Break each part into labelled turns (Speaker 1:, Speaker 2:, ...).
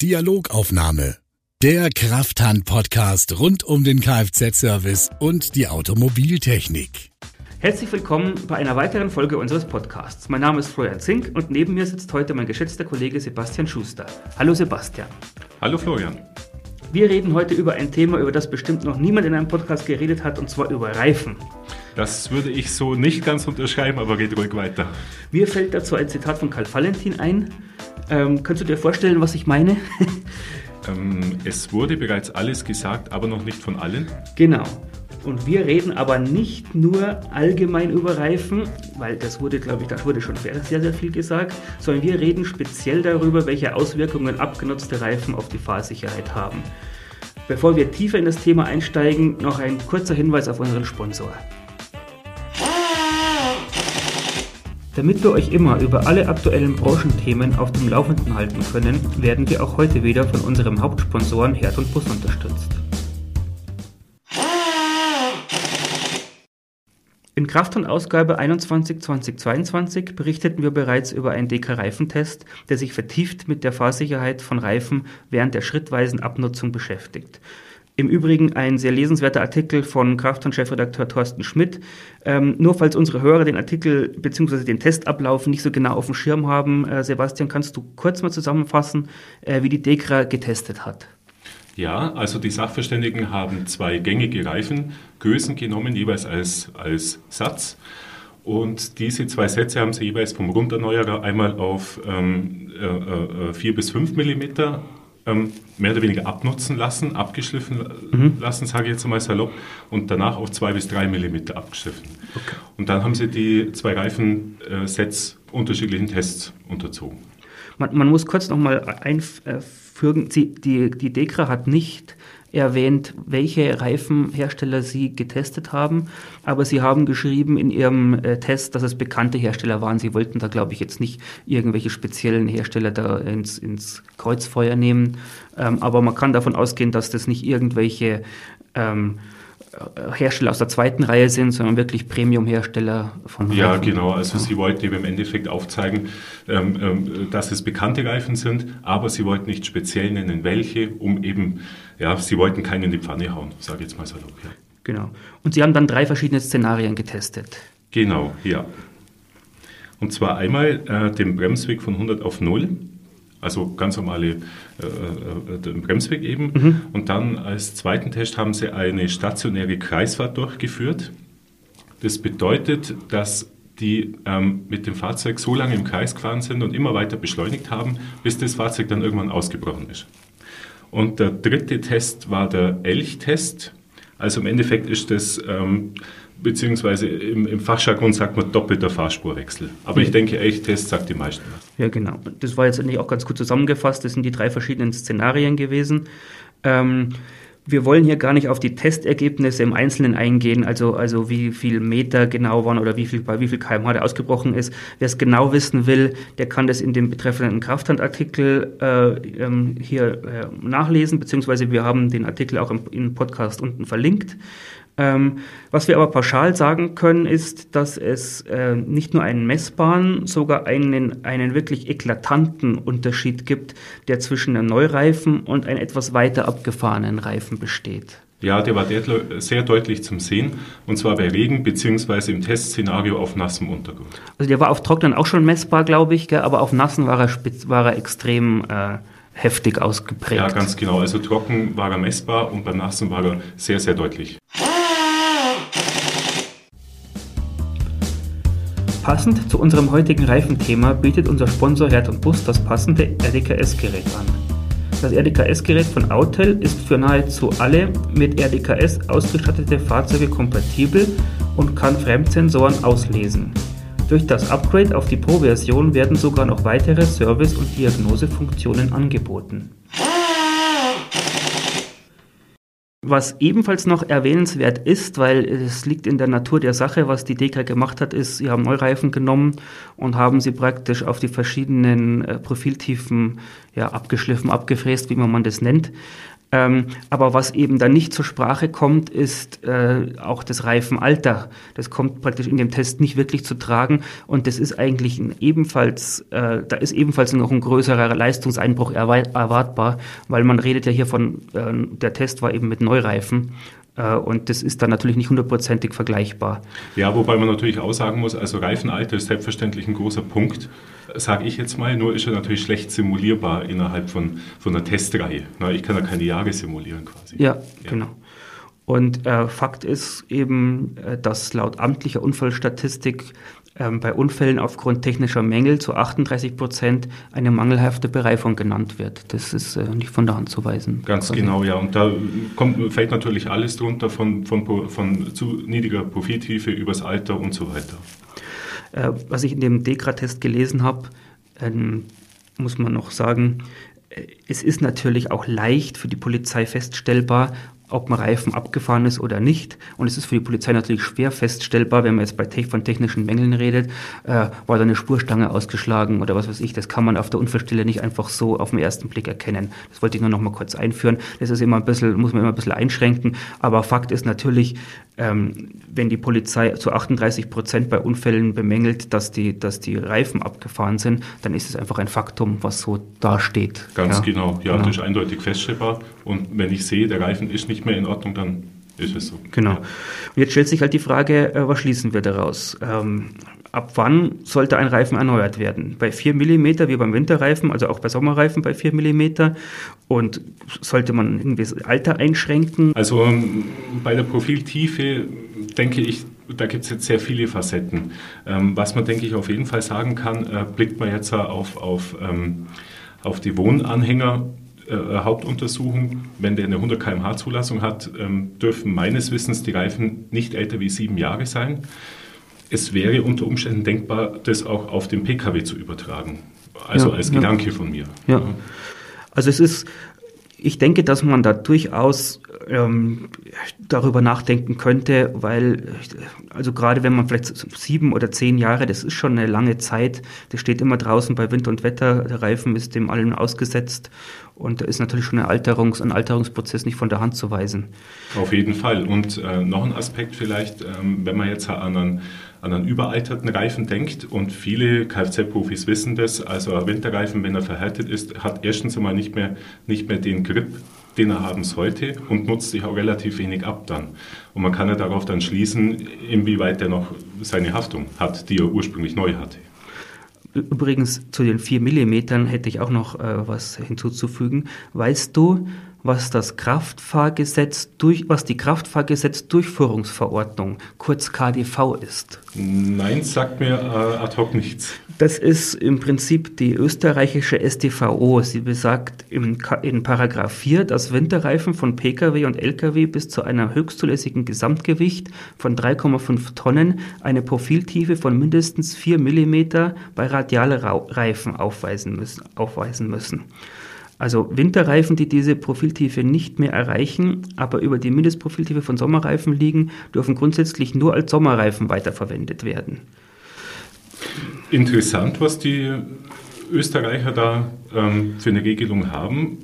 Speaker 1: Dialogaufnahme. Der Krafthand-Podcast rund um den Kfz-Service und die Automobiltechnik.
Speaker 2: Herzlich willkommen bei einer weiteren Folge unseres Podcasts. Mein Name ist Florian Zink und neben mir sitzt heute mein geschätzter Kollege Sebastian Schuster. Hallo Sebastian.
Speaker 3: Hallo Florian.
Speaker 2: Wir reden heute über ein Thema, über das bestimmt noch niemand in einem Podcast geredet hat, und zwar über Reifen.
Speaker 3: Das würde ich so nicht ganz unterschreiben, aber geht ruhig weiter.
Speaker 2: Mir fällt dazu ein Zitat von Karl Valentin ein. Ähm, kannst du dir vorstellen, was ich meine?
Speaker 3: ähm, es wurde bereits alles gesagt, aber noch nicht von allen.
Speaker 2: Genau. Und wir reden aber nicht nur allgemein über Reifen, weil das wurde, glaube ich, da wurde schon sehr, sehr viel gesagt, sondern wir reden speziell darüber, welche Auswirkungen abgenutzte Reifen auf die Fahrsicherheit haben. Bevor wir tiefer in das Thema einsteigen, noch ein kurzer Hinweis auf unseren Sponsor. Damit wir euch immer über alle aktuellen Branchenthemen auf dem Laufenden halten können, werden wir auch heute wieder von unserem Hauptsponsoren Herd und Bus unterstützt. In Kraft- und Ausgabe 21-2022 berichteten wir bereits über einen DK-Reifentest, der sich vertieft mit der Fahrsicherheit von Reifen während der schrittweisen Abnutzung beschäftigt. Im Übrigen ein sehr lesenswerter Artikel von Krafthand-Chefredakteur Thorsten Schmidt. Ähm, nur falls unsere Hörer den Artikel bzw. den Testablauf nicht so genau auf dem Schirm haben, äh, Sebastian, kannst du kurz mal zusammenfassen, äh, wie die DEKRA getestet hat?
Speaker 3: Ja, also die Sachverständigen haben zwei gängige Reifengrößen genommen, jeweils als, als Satz. Und diese zwei Sätze haben sie jeweils vom Runderneuerer einmal auf ähm, äh, 4 äh, bis 5 Millimeter ähm, mehr oder weniger abnutzen lassen, abgeschliffen mhm. lassen, sage ich jetzt einmal salopp, und danach auf zwei bis drei Millimeter abgeschliffen. Okay. Und dann haben sie die zwei Reifensets unterschiedlichen Tests unterzogen.
Speaker 2: Man, man muss kurz nochmal einfügen, die, die, die DEKRA hat nicht erwähnt, welche Reifenhersteller sie getestet haben, aber sie haben geschrieben in ihrem äh, Test, dass es bekannte Hersteller waren. Sie wollten da, glaube ich, jetzt nicht irgendwelche speziellen Hersteller da ins, ins Kreuzfeuer nehmen, ähm, aber man kann davon ausgehen, dass das nicht irgendwelche ähm, Hersteller aus der zweiten Reihe sind, sondern wirklich Premium-Hersteller
Speaker 3: von Reifen. Ja, genau. Also Sie wollten eben im Endeffekt aufzeigen, ähm, ähm, dass es bekannte Reifen sind, aber Sie wollten nicht speziell nennen, welche, um eben, ja, Sie wollten keinen in die Pfanne hauen, sage ich jetzt mal salopp. Ja.
Speaker 2: Genau. Und Sie haben dann drei verschiedene Szenarien getestet.
Speaker 3: Genau, ja. Und zwar einmal äh, den Bremsweg von 100 auf 0 also ganz normale äh, äh, Bremsweg eben. Mhm. Und dann als zweiten Test haben sie eine stationäre Kreisfahrt durchgeführt. Das bedeutet, dass die ähm, mit dem Fahrzeug so lange im Kreis gefahren sind und immer weiter beschleunigt haben, bis das Fahrzeug dann irgendwann ausgebrochen ist. Und der dritte Test war der Elchtest. Also im Endeffekt ist das ähm, beziehungsweise im, im Fachjargon sagt man doppelter Fahrspurwechsel. Aber ich denke, Elchtest sagt die meisten was.
Speaker 2: Ja, genau. Das war jetzt eigentlich auch ganz gut zusammengefasst. Das sind die drei verschiedenen Szenarien gewesen. Ähm, wir wollen hier gar nicht auf die Testergebnisse im Einzelnen eingehen, also, also wie viel Meter genau waren oder wie viel, bei wie viel kmh der ausgebrochen ist. Wer es genau wissen will, der kann das in dem betreffenden Krafthandartikel äh, ähm, hier äh, nachlesen, beziehungsweise wir haben den Artikel auch im, im Podcast unten verlinkt. Ähm, was wir aber pauschal sagen können, ist, dass es äh, nicht nur einen messbaren, sogar einen, einen wirklich eklatanten Unterschied gibt, der zwischen einem Neureifen und einem etwas weiter abgefahrenen Reifen besteht.
Speaker 3: Ja, der war sehr deutlich zum Sehen, und zwar bei Regen beziehungsweise im Testszenario auf nassem Untergrund.
Speaker 2: Also der war auf Trocknen auch schon messbar, glaube ich, gell? aber auf nassen war er, war er extrem äh, heftig ausgeprägt.
Speaker 3: Ja, ganz genau. Also trocken war er messbar und beim nassen war er sehr, sehr deutlich.
Speaker 2: Passend zu unserem heutigen Reifenthema bietet unser Sponsor Herd und Bus das passende RDKS-Gerät an. Das RDKS-Gerät von Autel ist für nahezu alle mit RDKS ausgestattete Fahrzeuge kompatibel und kann Fremdsensoren auslesen. Durch das Upgrade auf die Pro-Version werden sogar noch weitere Service- und Diagnosefunktionen angeboten. Was ebenfalls noch erwähnenswert ist, weil es liegt in der Natur der Sache, was die DK gemacht hat, ist, sie haben Neureifen genommen und haben sie praktisch auf die verschiedenen äh, Profiltiefen ja, abgeschliffen, abgefräst, wie man das nennt. Ähm, aber was eben dann nicht zur Sprache kommt, ist äh, auch das Reifenalter. Das kommt praktisch in dem Test nicht wirklich zu tragen und das ist eigentlich ebenfalls, äh, da ist ebenfalls noch ein größerer Leistungseinbruch erwartbar, weil man redet ja hier von, äh, der Test war eben mit Neureifen und das ist dann natürlich nicht hundertprozentig vergleichbar.
Speaker 3: Ja, wobei man natürlich auch sagen muss, also Reifenalter ist selbstverständlich ein großer Punkt, sage ich jetzt mal, nur ist er natürlich schlecht simulierbar innerhalb von, von einer Testreihe. ich kann ja keine Jahre simulieren quasi.
Speaker 2: Ja, ja. genau. Und äh, Fakt ist eben, äh, dass laut amtlicher Unfallstatistik ähm, bei Unfällen aufgrund technischer Mängel zu 38 Prozent eine mangelhafte Bereifung genannt wird. Das ist äh, nicht von der Hand zu weisen.
Speaker 3: Ganz quasi. genau, ja. Und da kommt, fällt natürlich alles drunter von, von, von zu niedriger Profiltiefe übers Alter und so weiter.
Speaker 2: Äh, was ich in dem DEKRA-Test gelesen habe, ähm, muss man noch sagen, äh, es ist natürlich auch leicht für die Polizei feststellbar, ob ein Reifen abgefahren ist oder nicht. Und es ist für die Polizei natürlich schwer feststellbar, wenn man jetzt bei von technischen Mängeln redet, äh, war da eine Spurstange ausgeschlagen oder was weiß ich. Das kann man auf der Unfallstelle nicht einfach so auf den ersten Blick erkennen. Das wollte ich nur noch mal kurz einführen. Das ist immer ein bisschen, muss man immer ein bisschen einschränken. Aber Fakt ist natürlich, ähm, wenn die Polizei zu 38 Prozent bei Unfällen bemängelt, dass die, dass die Reifen abgefahren sind, dann ist es einfach ein Faktum, was so dasteht.
Speaker 3: Ganz ja. genau. Ja, genau. das ist eindeutig feststellbar. Und wenn ich sehe, der Reifen ist nicht mehr in Ordnung, dann ist es so.
Speaker 2: Genau. Und jetzt stellt sich halt die Frage, äh, was schließen wir daraus? Ähm, ab wann sollte ein Reifen erneuert werden? Bei 4 mm wie beim Winterreifen, also auch bei Sommerreifen bei 4 mm? Und sollte man irgendwie das Alter einschränken?
Speaker 3: Also ähm, bei der Profiltiefe denke ich, da gibt es jetzt sehr viele Facetten. Ähm, was man, denke ich, auf jeden Fall sagen kann, äh, blickt man jetzt auf, auf, ähm, auf die Wohnanhänger äh, Hauptuntersuchung, wenn der eine 100 km/h Zulassung hat, ähm, dürfen meines Wissens die Reifen nicht älter wie sieben Jahre sein. Es wäre unter Umständen denkbar, das auch auf den Pkw zu übertragen. Also ja, als Gedanke
Speaker 2: ja.
Speaker 3: von mir.
Speaker 2: Ja. Also es ist ich denke, dass man da durchaus ähm, darüber nachdenken könnte, weil, also gerade wenn man vielleicht sieben oder zehn Jahre, das ist schon eine lange Zeit, das steht immer draußen bei Wind und Wetter, der Reifen ist dem allem ausgesetzt und da ist natürlich schon ein, Alterungs-, ein Alterungsprozess nicht von der Hand zu weisen.
Speaker 3: Auf jeden Fall. Und äh, noch ein Aspekt vielleicht, ähm, wenn man jetzt an einen an einen überalterten Reifen denkt und viele Kfz-Profis wissen das, also ein Winterreifen, wenn er verhärtet ist, hat erstens einmal nicht mehr, nicht mehr den Grip, den er haben sollte und nutzt sich auch relativ wenig ab dann. Und man kann ja darauf dann schließen, inwieweit er noch seine Haftung hat, die er ursprünglich neu hatte.
Speaker 2: Übrigens zu den 4 mm hätte ich auch noch äh, was hinzuzufügen. Weißt du, was das Kraftfahrgesetz durch, was die Kraftfahrgesetz-Durchführungsverordnung, kurz KDV ist?
Speaker 3: Nein, sagt mir äh, ad hoc nichts.
Speaker 2: Das ist im Prinzip die österreichische StVO. Sie besagt im, in Paragraph 4, dass Winterreifen von Pkw und Lkw bis zu einer höchstzulässigen Gesamtgewicht von 3,5 Tonnen eine Profiltiefe von mindestens 4 mm bei radiale Reifen aufweisen müssen. Aufweisen müssen. Also Winterreifen, die diese Profiltiefe nicht mehr erreichen, aber über die Mindestprofiltiefe von Sommerreifen liegen, dürfen grundsätzlich nur als Sommerreifen weiterverwendet werden.
Speaker 3: Interessant, was die Österreicher da ähm, für eine Regelung haben.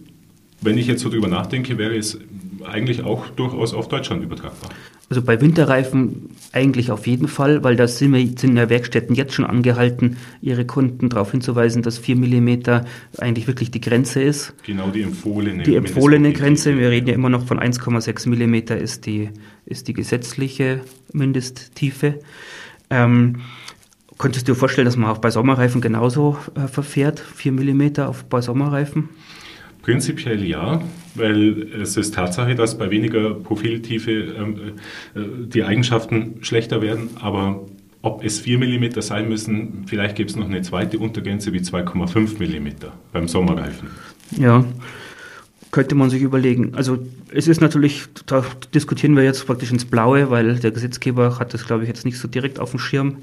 Speaker 3: Wenn ich jetzt so drüber nachdenke, wäre es eigentlich auch durchaus auf Deutschland übertragbar.
Speaker 2: Also bei Winterreifen eigentlich auf jeden Fall, weil da sind, wir, sind ja Werkstätten jetzt schon angehalten, ihre Kunden darauf hinzuweisen, dass 4 mm eigentlich wirklich die Grenze ist.
Speaker 3: Genau, die empfohlene.
Speaker 2: Die empfohlene Grenze, wir reden ja immer noch von 1,6 mm ist die, ist die gesetzliche Mindesttiefe. Ähm, könntest du dir vorstellen, dass man auch bei Sommerreifen genauso äh, verfährt, 4 mm auf, bei Sommerreifen?
Speaker 3: Prinzipiell ja, weil es ist Tatsache, dass bei weniger Profiltiefe ähm, äh, die Eigenschaften schlechter werden, aber ob es 4 mm sein müssen, vielleicht gibt es noch eine zweite Untergrenze wie 2,5 mm beim Sommerreifen.
Speaker 2: Ja, könnte man sich überlegen. Also es ist natürlich, da diskutieren wir jetzt praktisch ins Blaue, weil der Gesetzgeber hat das, glaube ich, jetzt nicht so direkt auf dem Schirm.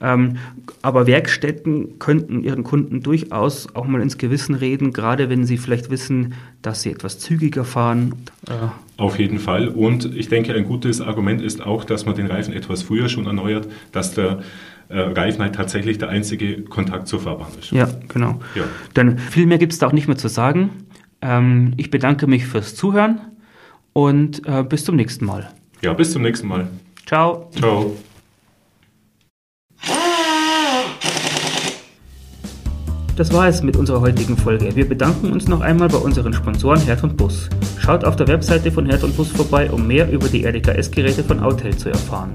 Speaker 2: Ähm, aber Werkstätten könnten ihren Kunden durchaus auch mal ins Gewissen reden, gerade wenn sie vielleicht wissen, dass sie etwas zügiger fahren.
Speaker 3: Äh Auf jeden Fall. Und ich denke, ein gutes Argument ist auch, dass man den Reifen etwas früher schon erneuert, dass der äh, Reifen halt tatsächlich der einzige Kontakt zur Fahrbahn ist.
Speaker 2: Ja, genau. Ja. Denn viel mehr gibt es da auch nicht mehr zu sagen. Ähm, ich bedanke mich fürs Zuhören und äh, bis zum nächsten Mal.
Speaker 3: Ja, bis zum nächsten Mal.
Speaker 2: Ciao.
Speaker 3: Ciao.
Speaker 2: Das war es mit unserer heutigen Folge. Wir bedanken uns noch einmal bei unseren Sponsoren Herd und Bus. Schaut auf der Webseite von Herd und Bus vorbei, um mehr über die RDKS-Geräte von Autel zu erfahren.